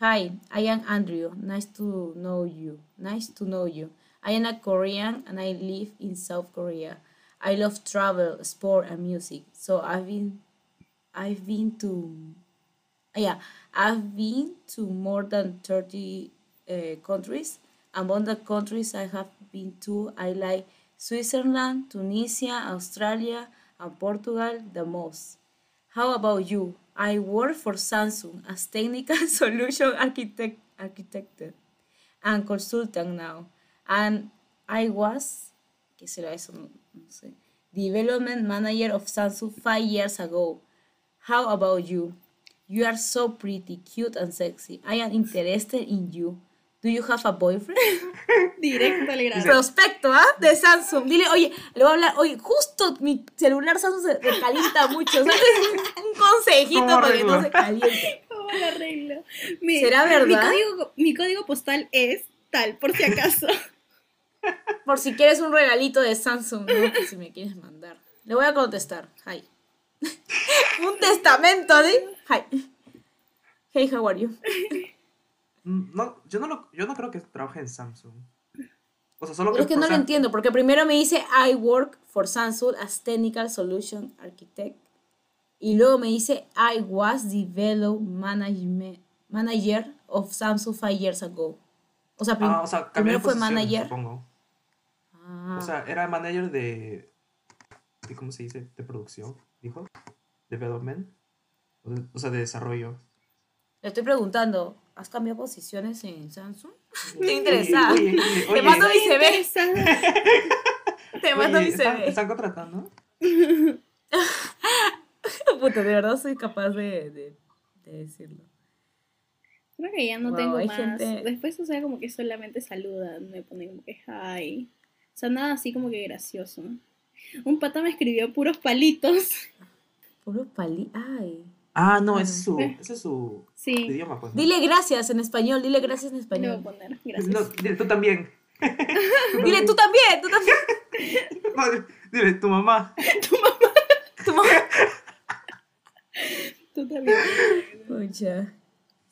Hi, I am Andrew. Nice to know you. Nice to know you. I am a Korean and I live in South Korea. I love travel, sport and music. So I've been I've been to yeah, I've been to more than 30 uh, countries. Among the countries I have been to, I like Switzerland, Tunisia, Australia, and Portugal the most. How about you? I work for Samsung as technical solution architect, architect and consultant now. And I was, ¿qué será eso? No, no sé. Development manager of Samsung five years ago. How about you? You are so pretty, cute, and sexy. I am interested in you. Do you have a boyfriend? Directo al grano. Prospecto, ¿ah? De Samsung. Dile, oye, le voy a hablar, oye, justo mi celular Samsung se se calienta mucho. ¿sabes? Un consejito ¿Cómo para que no se caliente. ¿Cómo lo arreglo? Mi- ¿Será Mi verdad? código, mi código postal es tal, por si acaso. Por si quieres un regalito de Samsung, si me quieres mandar. Le voy a contestar. Hi. un testamento de. Hi. Hey, how are you? No, yo no, lo, yo no creo que trabaje en Samsung. O sea, solo Pero es que no lo entiendo, porque primero me dice I work for Samsung as Technical Solution Architect. Y luego me dice I was develop management, manager of Samsung five years ago. O sea, prim- Ah, o sea, cambió primero fue manager. Supongo. Ah, O sea, era manager de, de. ¿Cómo se dice? De producción, dijo. Development. O sea, de desarrollo. le estoy preguntando, ¿has cambiado posiciones en Samsung? Estoy interesada. Oye, oye, oye, Te mando mi CV. Te mando mi ¿están, CV. ¿Están contratando? Puta, de verdad soy capaz de, de, de decirlo. Creo que ya no Wow, tengo más. gente- Después, o sea, como que solamente saludan, me ponen como que hi. O sea, nada así como que gracioso. Un pata me escribió puros palitos. Puro pali. Ay. Ah, no, ese es su, ese es su, Sí, idioma, pues. ¿no? Dile gracias en español, dile gracias en le voy a español. poner. Gracias. No, dile, tú también. Dile tú también, tú también. No, dile, dile, tu mamá. Tu mamá. Tú también. Pucha,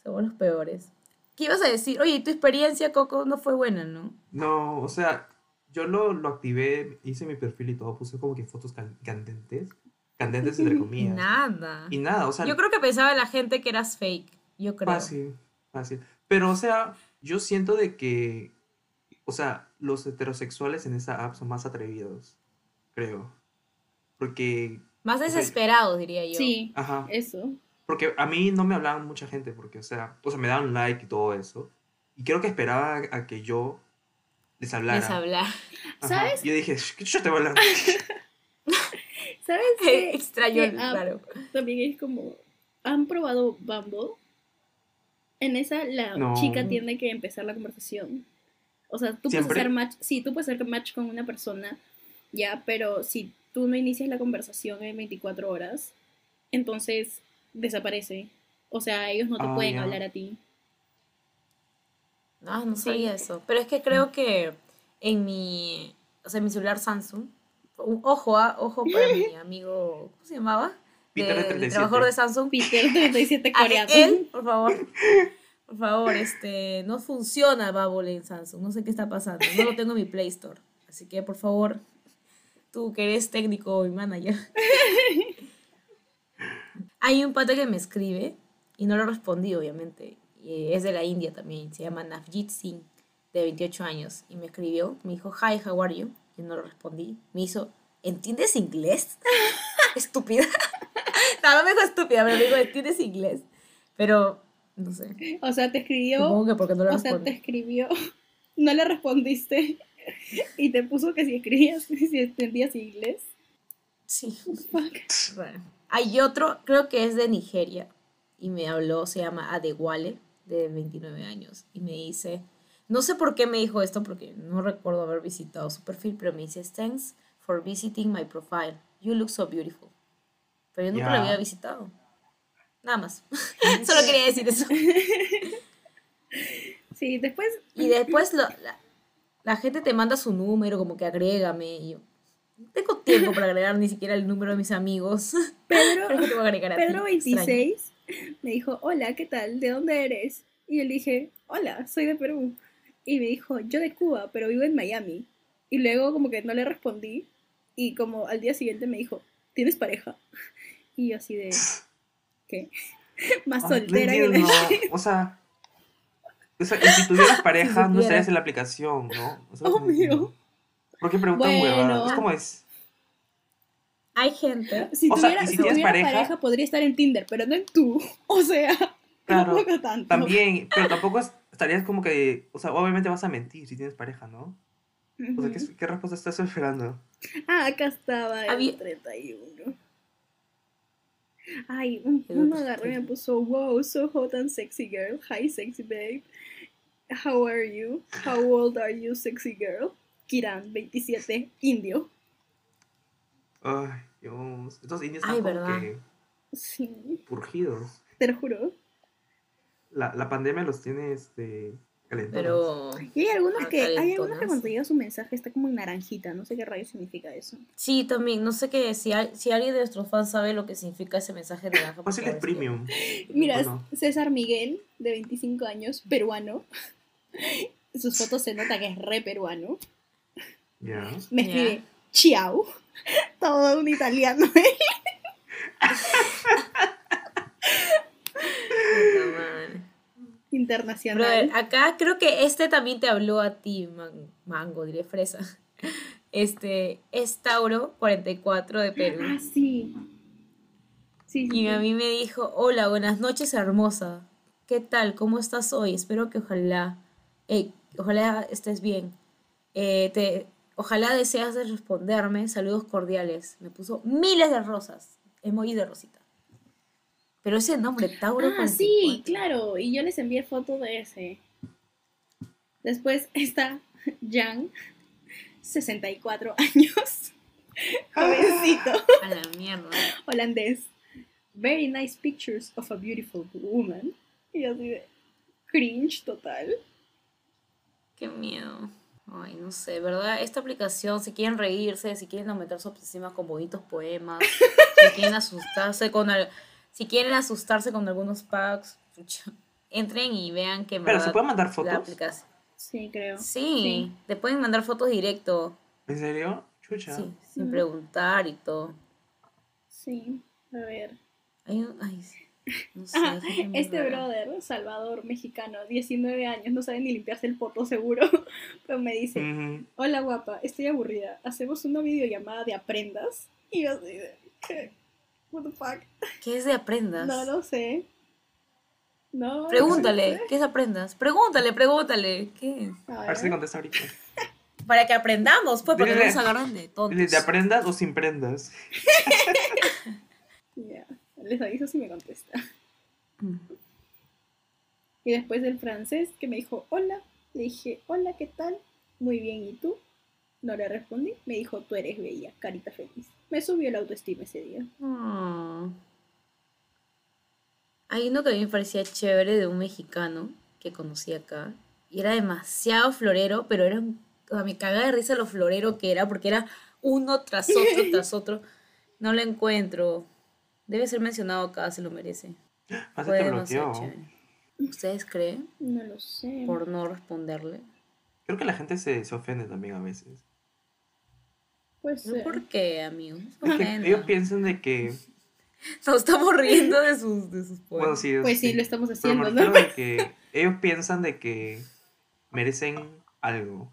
somos los peores. ¿Qué ibas a decir? Oye, tu experiencia, Coco, no fue buena, ¿no? No, o sea, yo lo, lo activé, hice mi perfil y todo, puse como que fotos can- candentes. Candentes entre comillas. Nada. Y nada, o sea, Yo creo que pensaba la gente que eras fake. Yo creo. fácil, fácil. Pero, o sea, yo siento de que, o sea, los heterosexuales en esa app son más atrevidos, creo. Porque, Más o sea, desesperados, diría yo. Sí, ajá, eso. porque a mí no me hablaban mucha gente, porque, o sea, o sea, me daban like y todo eso. Y creo que esperaba a que yo les hablara. Les hablar. Ajá. ¿Sabes? Yo dije, ¿qué yo te voy a hablar? ¿Sabes qué? Extraño, qué app claro. También es como, ¿han probado Bumble? En esa la No. chica tiene que empezar la conversación. O sea, tú puedes hacer match, sí, tú puedes hacer match con una persona, ya, pero si tú no inicias la conversación en 24 horas, entonces desaparece. O sea, ellos no te Ah, pueden hablar a ti. Ah, no Sí. sabía eso. Pero es que creo que en mi, o sea, en mi celular Samsung, un- ojo, ah, ojo para mi amigo, ¿cómo se llamaba? Peter de Del 37. trabajador de Samsung. Peter 37 A coreano. él, por favor. Por favor, este, no funciona Bubble en Samsung. No sé qué está pasando. No lo tengo en mi Play Store. Así que, por favor, tú que eres técnico y manager. Hay un pata que me escribe y no lo respondí, obviamente. Y es de la India también. Se llama Navjit Singh, de 28 años. Y me escribió, me dijo, hi, how are you? Y no lo respondí. Me hizo, ¿entiendes inglés? Estúpida. no, no me dijo estúpida, pero me dijo, ¿entiendes inglés? Pero, no sé. O sea, te escribió, Supongo que porque no lo o sea, te escribió, no le respondiste y te puso que si escribías, si entendías inglés. Sí. Hay otro, creo que es de Nigeria, y me habló, se llama Adewale, de 29 años, y me dice, no sé por qué me dijo esto, porque no recuerdo haber visitado su perfil, pero me dice, thanks for visiting my profile, you look so beautiful. Pero yo nunca lo había visitado. Nada más. Solo quería decir eso. Sí, después Y después lo- la, la gente te manda su número, como que agrégame, y yo, no tengo tiempo para agregar ni siquiera el número de mis amigos. Pedro, Creo que te voy a agregar a ti. Pedro Extraño. 26 me dijo, hola, ¿qué tal? ¿De dónde eres? Y yo le dije, hola, soy de Perú. Y me dijo, yo de Cuba, pero vivo en Miami. Y luego como que no le respondí. Y como al día siguiente me dijo, ¿tienes pareja? Y yo así de, ¿qué? Más Ay, soltera no entiendo. O sea, o sea, si tuvieras pareja, no supiera. estarías en la aplicación, ¿no? O sea, como- Obvio. ¿Por qué preguntan Bueno. huevadas? Es como es. Hay gente Si O sea, tuviera, y si si tuviera pareja- pareja... podría estar en Tinder, pero no en tú. O sea, Claro, tampoco tanto. También, pero tampoco es- estarías como que, o sea, obviamente vas a mentir si tienes pareja, ¿no? O sea. ¿qué, qué respuesta estás esperando? Ah, acá estaba el Había- 31. Ay, un- uno agarró y me 31. puso, wow, so hot and sexy girl. Hi, sexy babe. How are you? How old are you, sexy girl? Kiran, 27, indio. Ay, Dios. Estos indios Ay, están como ¿verdad? que Sí, purgidos. te lo juro. La, la pandemia los tiene, este. Pero Y hay algunos que, hay algunos que cuando llega su mensaje está como en naranjita. No sé qué rayo significa eso. sí, también, no sé qué, si, si alguien de nuestros fans sabe lo que significa ese mensaje de naranja. Fácil es premium. Mira, Bueno. César Miguel, de 25 años, peruano. Sus fotos se nota que es re peruano. Ya. Me escribe Chiao. Todo un italiano. ¿eh? Internacional. Brother, acá creo que este también te habló a ti, man- mango, diré fresa. Este es Tauro 44 de Perú. Ah, sí. Sí, sí, Y a mí me dijo, hola, buenas noches, hermosa. ¿Qué tal? ¿Cómo estás hoy? Espero que ojalá, eh, ojalá estés bien. Eh, te, ojalá deseas de responderme. Saludos cordiales. Me puso miles de rosas. Emoji de rosita. Pero ese nombre, Tauro Ah, sí, 44. claro. Y yo les envié foto de ese. Después está Jan, 64 años. Jovencito. A la mierda. holandés. Very nice pictures of a beautiful woman. Y así de cringe total. Qué miedo. Ay, no sé, ¿verdad? Esta aplicación, si quieren reírse, si quieren aumentar su autoestima con bonitos poemas, si quieren asustarse con al- si quieren asustarse con algunos packs, entren y vean que Pero, ¿se pueden mandar fotos? Sí, creo. Sí, Sí. te pueden mandar fotos directo, ¿En serio? Chucha. sí, sin Mm. preguntar y todo. Sí, a ver. Hay un, ay, sí, no sé, Ah, este brother, Salvador, mexicano, 19 años, no sabe ni limpiarse el poto seguro, pero me dice, hola guapa, estoy aburrida, hacemos una videollamada de aprendas. Y yo así. What the fuck? ¿Qué es de aprendas? No lo sé. No. Pregúntale, ¿qué es aprendas? Pregúntale, pregúntale. ¿Qué? A A ver si contesta ahorita. Para que aprendamos, pues, porque no Dile- nos agarran de tontos. ¿Te aprendas o sin prendas? Ya, Les aviso si me contesta. Mm. Y después del francés que me dijo hola, le dije hola, ¿qué tal? Muy bien, ¿y tú? No le respondí. Me dijo tú eres bella, carita feliz. Me subió la autoestima ese día. Mm. Hay uno que a mí me parecía chévere de un mexicano que conocí acá. Y era demasiado florero, pero era un... o sea, me cagaba de risa lo florero que era, porque era uno tras otro, tras otro. No lo encuentro. Debe ser mencionado acá, se lo merece. Fue demasiado chévere. ¿Ustedes creen? No lo sé. Por no responderle. Creo que la gente se, se ofende también a veces. Pues ¿No ¿Por qué, amigos? Es que Ofenda. ellos piensan de que... Nos estamos riendo de sus, de sus Bueno, poemas. sí, Pues sí, sí. lo estamos Pero me haciendo, ¿no? refiero de que ellos piensan de que merecen algo.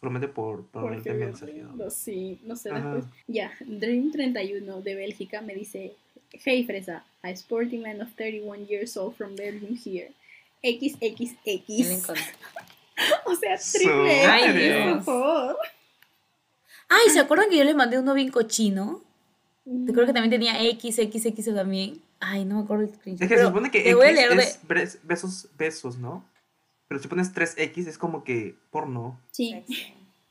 Solamente por, mensajeado. no, sí, no sé después. Ya, Dream31 de Bélgica me dice, Hey Fresa, a sporty man of 31 years old from Belgium here. XXX. encanta. O sea, triple Ay, X, Dios. por favor. Ay, ¿se acuerdan que yo les mandé uno bien cochino? Te creo que también tenía XXX también. Ay, no me acuerdo el screenshot. Es que se supone que te voy a X leer de- es bres- besos, besos, ¿no? Pero si pones 3X es como que porno. Sí.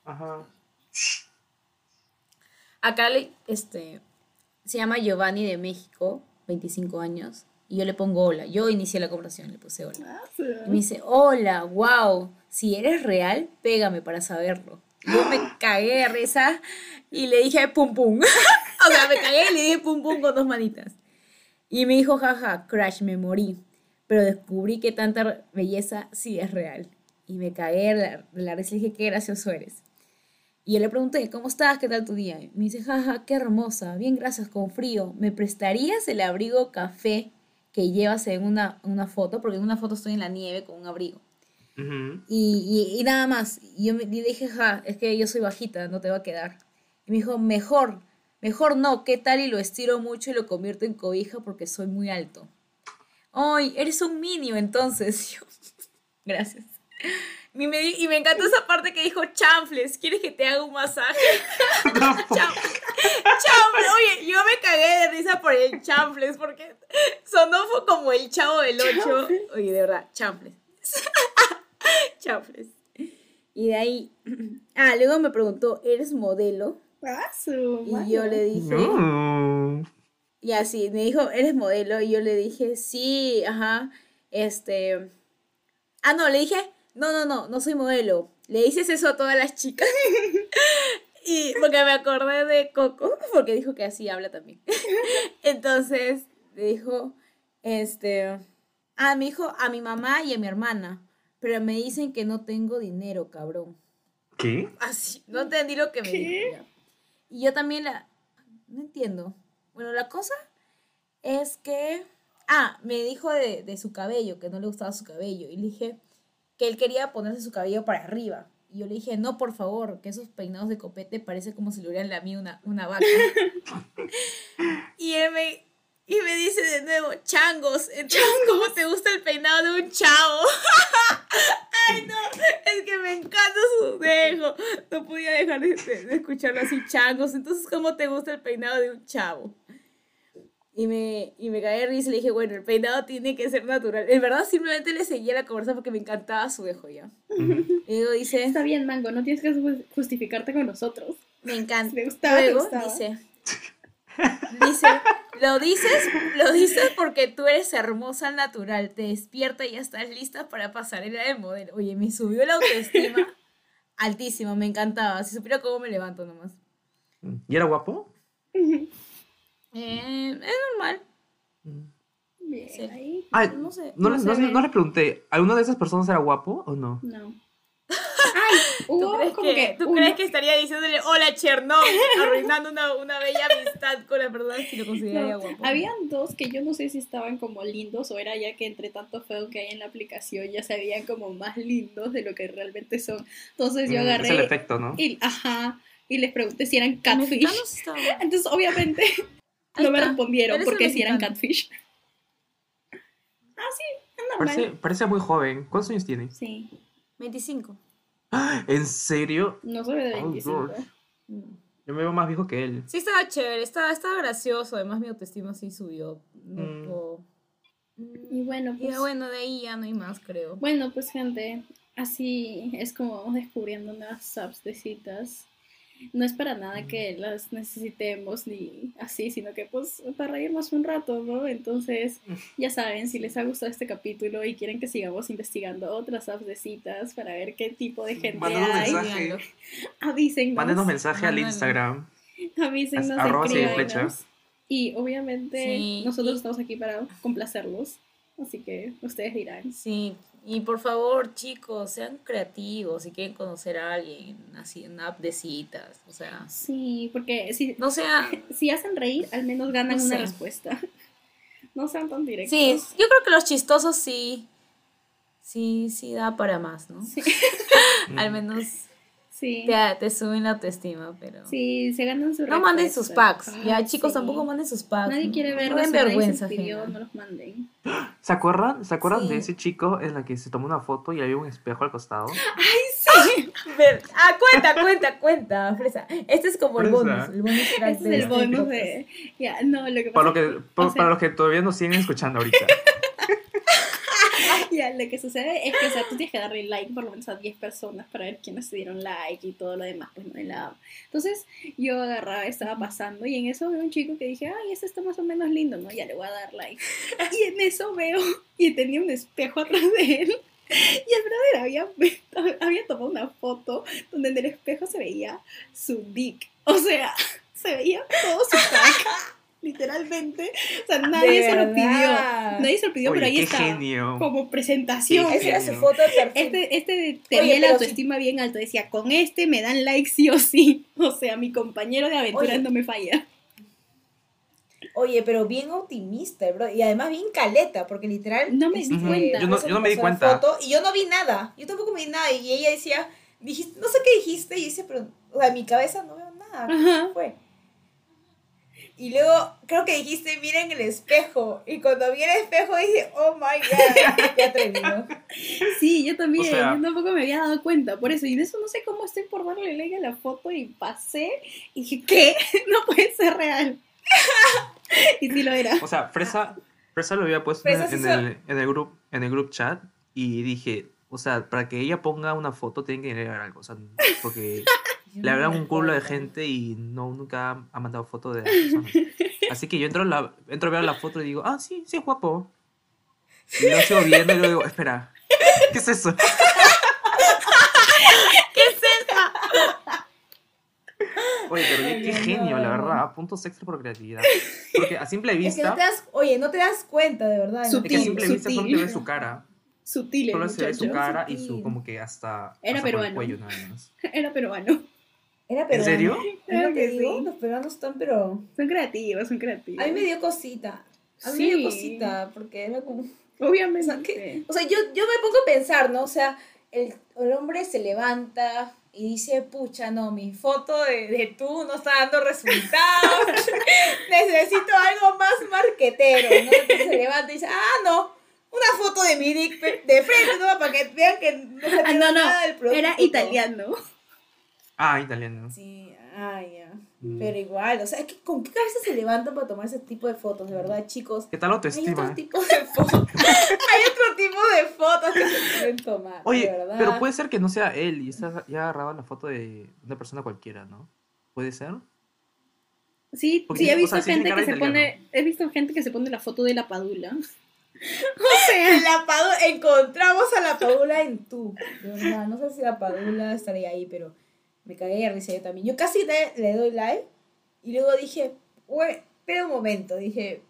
Ajá. Acá le, este, se llama Giovanni de México, 25 años, y yo le pongo hola. Yo inicié la conversación, le puse hola. Ah, sí. Y me dice, hola, wow, si eres real, pégame para saberlo. Yo me cagué de risa y le dije pum pum. o sea, me cagué y le dije pum pum con dos manitas. Y me dijo, jaja, crash, me morí. Pero descubrí que tanta belleza sí es real. Y me cagué de la, de la risa y dije, qué gracioso eres. Y yo le pregunté, ¿cómo estás? ¿Qué tal tu día? Y me dice, jaja, qué hermosa, bien gracias, con frío. ¿Me prestarías el abrigo café que llevas en una, una foto? Porque en una foto estoy en la nieve con un abrigo. Y, y- y nada más. Y yo me y dije, ja, es que yo soy bajita, no te va a quedar. Y me dijo, mejor, mejor no, ¿qué tal? Y lo estiro mucho y lo convierto en cobija porque soy muy alto. ¡Ay, eres un minio entonces! Yo, Gracias. Y me, di- y me encantó esa parte que dijo, chanfles, ¿quieres que te haga un masaje? Chanfles. Chanfles. Oye, yo me cagué de risa por el chanfles porque sonó como el chavo del 8. Oye, de verdad, chanfles. Chanfles. Y de ahí, ah, luego me preguntó, ¿eres modelo? Ah, su Y yo le dije, Mm. y así, me dijo, ¿eres modelo? Y yo le dije, sí, ajá, este... Ah, no, le dije, no, no, no, no soy modelo. Le dices eso a todas las chicas. y porque me acordé de Coco, porque dijo que así habla también. Entonces, le dijo, este... Ah, me dijo a mi mamá y a mi hermana, pero me dicen que no tengo dinero, cabrón. ¿Qué? Así, no entendí lo que me ¿Qué? dijo. Y yo también la... No entiendo. Bueno, la cosa es que... Ah, me dijo de, de su cabello, que no le gustaba su cabello. Y le dije que él quería ponerse su cabello para arriba. Y yo le dije, no, por favor, que esos peinados de copete parece como si le hubieran lamido una, una vaca. y él me... Y me dice de nuevo, changos. Entonces, ¿cómo te gusta el peinado de un chavo? Ay, no, es que me encanta su dejo. No podía dejar de, escucharlo así, changos. Entonces, ¿cómo te gusta el peinado de un chavo? Y me, y me caí de risa y le dije, bueno, el peinado tiene que ser natural. En verdad, simplemente le seguía la conversa porque me encantaba su dejo ya. Y luego dice, Está bien, Mango, no tienes que ju- justificarte con nosotros. me encanta. Me gustaba, me Luego gustaba. dice, dice, lo dices, lo dices porque tú eres hermosa al natural, te despierta y ya estás lista para pasarela de modelo. Oye, me subió la autoestima altísimo, me encantaba. Si supiera cómo me levanto nomás. ¿Y era guapo? Eh, es normal. Bien, Sí. ahí. Ay, No sé. no, no le pregunté, ¿alguna de esas personas era guapo o no? No. Ay, ¿Tú, hubo crees como que, que, ¿tú uno- crees que estaría diciéndole hola Chernobyl, arruinando una, una bella amistad con la persona si lo consideraría No, guapo? Habían dos que yo no sé si estaban como lindos o era ya que entre tanto feo que hay en la aplicación ya se veían como más lindos de lo que realmente son. Entonces yo Mm, Es el agarré efecto, ¿no? y, ajá, y les pregunté si eran catfish. sí. Entonces obviamente no me respondieron porque si eran catfish. Es normal. Parece, parece muy joven. ¿Cuántos años tiene? Sí. 25. ¿En serio? No soy de Oh, 25. Dios. Mm. Yo me veo más viejo que él. Sí, estaba chévere, estaba, estaba gracioso. Además, mi autoestima sí subió. Mm. y bueno, Y pues. bueno, de ahí ya no hay más, creo. Bueno, pues gente, así es como vamos descubriendo nuevas apps de citas. No es para nada que las necesitemos ni así, sino que pues para reírnos un rato, ¿no? Entonces, ya saben, si les ha gustado este capítulo y quieren que sigamos investigando otras apps de citas para ver qué tipo de gente Mándanos hay, mensaje. Avísennos. Mándenos mensaje al. Instagram. Avísennos, arroba flecha. Y obviamente Sí, nosotros y- estamos aquí para complacerlos. Así que ustedes dirán. Sí, y por favor, chicos, sean creativos si quieren conocer a alguien, así en app de citas. O sea, Sí, porque si, no sea. si hacen reír, al menos ganan No una sé. respuesta. No sean tan directos. Sí, yo creo que los chistosos sí. Sí, sí da para más, ¿no? Sí. Al menos Sí. te, te suben la autoestima, pero. Sí, se ganan su No manden sus packs. Ya, Ay, chicos, sí. tampoco manden sus packs. Nadie quiere No verlos. nadie vergüenza. pidió, no los manden. ¿Se acuerdan, ¿se acuerdan de Sí. ese chico en la que se tomó una foto y había un espejo al costado? Ver- Ah, cuenta, cuenta, cuenta, Fresa. Este es como el bonus. El bonus Este de es el este bonus de. Ya, no, lo que pasa. Para, lo que, pa- o sea- para los que todavía nos siguen escuchando ahorita. Ya, lo que sucede es que, o sea, tú tienes que darle like por lo menos a 10 personas para ver quiénes te dieron like y todo lo demás, pues no de la Entonces, yo agarraba, estaba pasando y en eso veo un chico que dije, ay, este está más o menos lindo, ¿no? Ya le voy a dar like. Y en eso veo, y tenía un espejo atrás de él. Y el brother había, había tomado una foto donde en el espejo se veía su dick. O sea, se veía todo su pack. Literalmente. O sea, nadie se lo pidió. Nadie se lo pidió, Oye, pero ahí qué está genio. como presentación. Qué Esa era su foto de perfil. Este, este Oye, tenía la autoestima bien alto. Decía, con este me dan like sí o sí. O sea, mi compañero de aventuras Oye. no me falla. Oye, pero bien optimista, bro. Y además bien caleta, porque literal. No me di Ujú. cuenta. Yo no- se yo no me di cuenta. foto y yo no vi nada. Yo tampoco vi nada. Y ella decía, dijiste, no sé qué dijiste. Y yo decía, pero, o sea, en mi cabeza no veo nada. Ajá. ¿Qué fue? Y luego creo que dijiste, miren el espejo. Y cuando vi el espejo dije, oh my god, qué atrevido. Sí, yo también. O sea- yo tampoco me había dado cuenta. Por eso, y de eso no sé cómo estoy por darle like a la foto y pasé. Y dije, ¿qué? No puede ser real. y sí lo era. O sea, Fresa, Fresa lo había puesto Fresa en, en el, en el group, en el group chat y dije, o sea, para que ella ponga una foto tiene que agregar algo, o sea, porque le hablan un culo de gente y no nunca ha- mandado foto de las personas. Así que yo entro, la, entro a ver la foto y digo, ah, sí, sí es guapo. Y lo sigo viendo y luego digo, espera, ¿qué es eso? Oye, pero qué, qué genio, la verdad. Puntos extra por creatividad. Porque a simple Es que vista, no te das, oye, no te das cuenta, de verdad. Su ¿no? es que a Sutil, simple vista solo te sutil. ve su cara. Sutil el Solo se ve su cara y su sutil. como que hasta, Era hasta por el peruano. cuello nada más. Era peruano. Era ¿En peruano. serio? Es lo Claro que que digo, sí. los peruanos están, pero... Son creativos, son creativos. A mí me dio cosita. A mí Sí. me dio cosita, porque era como... Obviamente. O sea, que- O sea, yo, yo me pongo a pensar, ¿no? O sea, el, el hombre se levanta y dice, pucha, no, mi foto de, de tú no está dando resultados. Necesito algo más marquetero, ¿no? Entonces se levanta y dice, ah, no, una foto de mi dick de frente, ¿no? Para que vean que no se Ah, no. nada del producto. Era italiano. Ah, italiano. Sí, ah, ya. Mm. Pero igual, o sea, es que ¿con qué cabeza se levantan para tomar ese tipo de fotos, de verdad, chicos? ¿Qué tal Hay autoestima? otro tipo de fotos. Hay otro tipo de fotos que se pueden tomar. Oye, de verdad. pero puede ser que no sea él y está ya agarraba la foto de una persona cualquiera, ¿no? ¿Puede ser? Sí, Porque sí, he o visto sea, gente que se pone, he visto gente que se pone la foto de la padula. o sea, La Padula, encontramos a la Padula en tú. De verdad, no sé si la Padula estaría ahí, pero me cagué de risa yo también. Yo casi le, le doy like y luego dije, "Güey, espera un momento. Dije,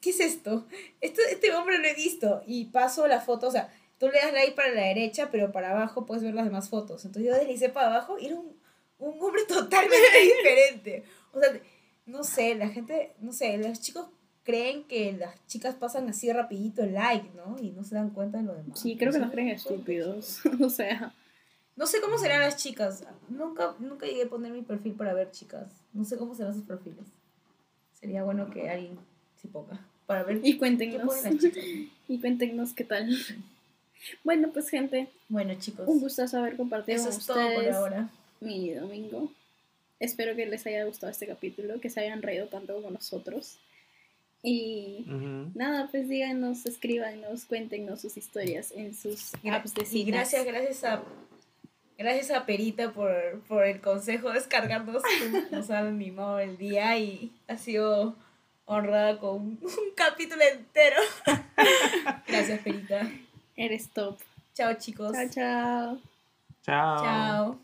¿qué es esto? esto? Este hombre lo he visto. Y paso la foto, o sea, tú le das like para la derecha, pero para abajo puedes ver las demás fotos. Entonces yo deslicé para abajo y era un, un hombre totalmente diferente. O sea, no sé, la gente, no sé, los chicos creen que las chicas pasan así rapidito el like, ¿no? Y no se dan cuenta de lo demás. sí, creo que No nos sé, creen estúpidos. o sea, No sé cómo serán las chicas. Nunca, nunca llegué a poner mi perfil para ver chicas. No sé cómo serán sus perfiles. Sería bueno que alguien se ponga. para ver Y qué cuéntenos. chicas. Y cuéntenos qué tal. Bueno, pues gente, Bueno, chicos, un gusto haber compartido eso con es todo por ustedes ahora. mi domingo. Espero que les haya gustado este capítulo, que se hayan reído tanto como nosotros. Y nada, pues díganos, escríbanos, cuéntenos sus historias en sus apps de y citas. gracias, gracias a gracias a Perita por, por el consejo de descargarnos. Nos han animado el día y ha sido honrada con un, un capítulo entero. gracias, Perita. Eres top. Chao, chicos. Chao, chao. Chao. Chao.